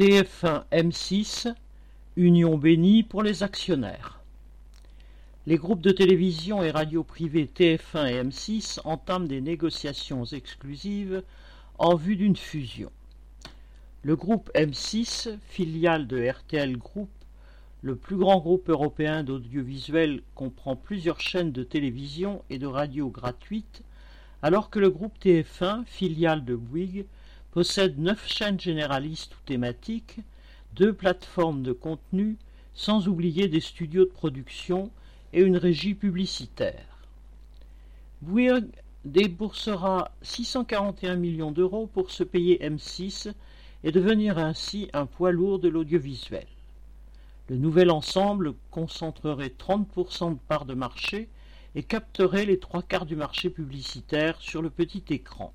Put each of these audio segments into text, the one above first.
TF1 M6 Union bénie pour les actionnaires. Les groupes de télévision et radio privés TF1 et M6 entament des négociations exclusives en vue d'une fusion. Le groupe M6, filiale de RTL Group, le plus grand groupe européen d'audiovisuel, comprend plusieurs chaînes de télévision et de radio gratuites, alors que le groupe TF1, filiale de Bouygues, possède neuf chaînes généralistes ou thématiques, deux plateformes de contenu, sans oublier des studios de production et une régie publicitaire. Bouygues déboursera 641 millions d'euros pour se payer M6 et devenir ainsi un poids lourd de l'audiovisuel. Le nouvel ensemble concentrerait 30% de parts de marché et capterait les trois quarts du marché publicitaire sur le petit écran.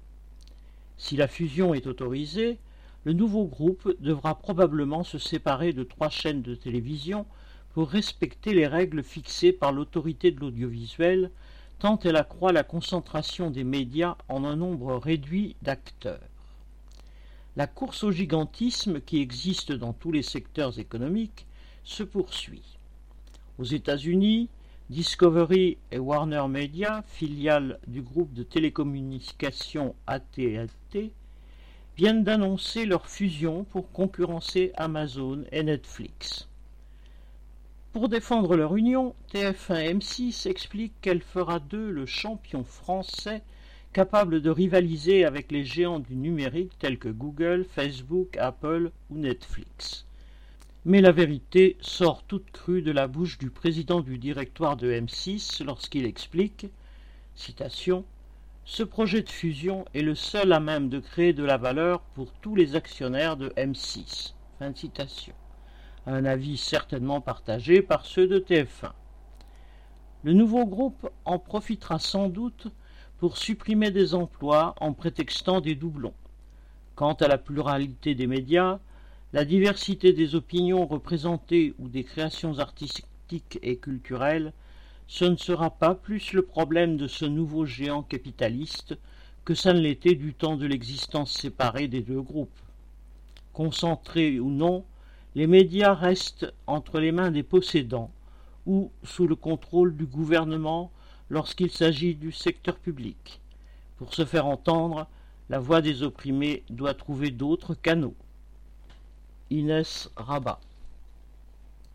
Si la fusion est autorisée, le nouveau groupe devra probablement se séparer de trois chaînes de télévision pour respecter les règles fixées par l'autorité de l'audiovisuel, tant elle accroît la concentration des médias en un nombre réduit d'acteurs. La course au gigantisme qui existe dans tous les secteurs économiques se poursuit. Aux États-Unis, Discovery et Warner Media, filiales du groupe de télécommunications AT&T, viennent d'annoncer leur fusion pour concurrencer Amazon et Netflix. Pour défendre leur union, TF1 M6 explique qu'elle fera d'eux le champion français capable de rivaliser avec les géants du numérique tels que Google, Facebook, Apple ou Netflix. Mais la vérité sort toute crue de la bouche du président du directoire de M6 lorsqu'il explique citation, Ce projet de fusion est le seul à même de créer de la valeur pour tous les actionnaires de M6. Fin de citation. Un avis certainement partagé par ceux de TF1. Le nouveau groupe en profitera sans doute pour supprimer des emplois en prétextant des doublons. Quant à la pluralité des médias, la diversité des opinions représentées ou des créations artistiques et culturelles, ce ne sera pas plus le problème de ce nouveau géant capitaliste que ça ne l'était du temps de l'existence séparée des deux groupes. Concentrés ou non, les médias restent entre les mains des possédants ou sous le contrôle du gouvernement lorsqu'il s'agit du secteur public. Pour se faire entendre, la voix des opprimés doit trouver d'autres canaux. Inès Rabat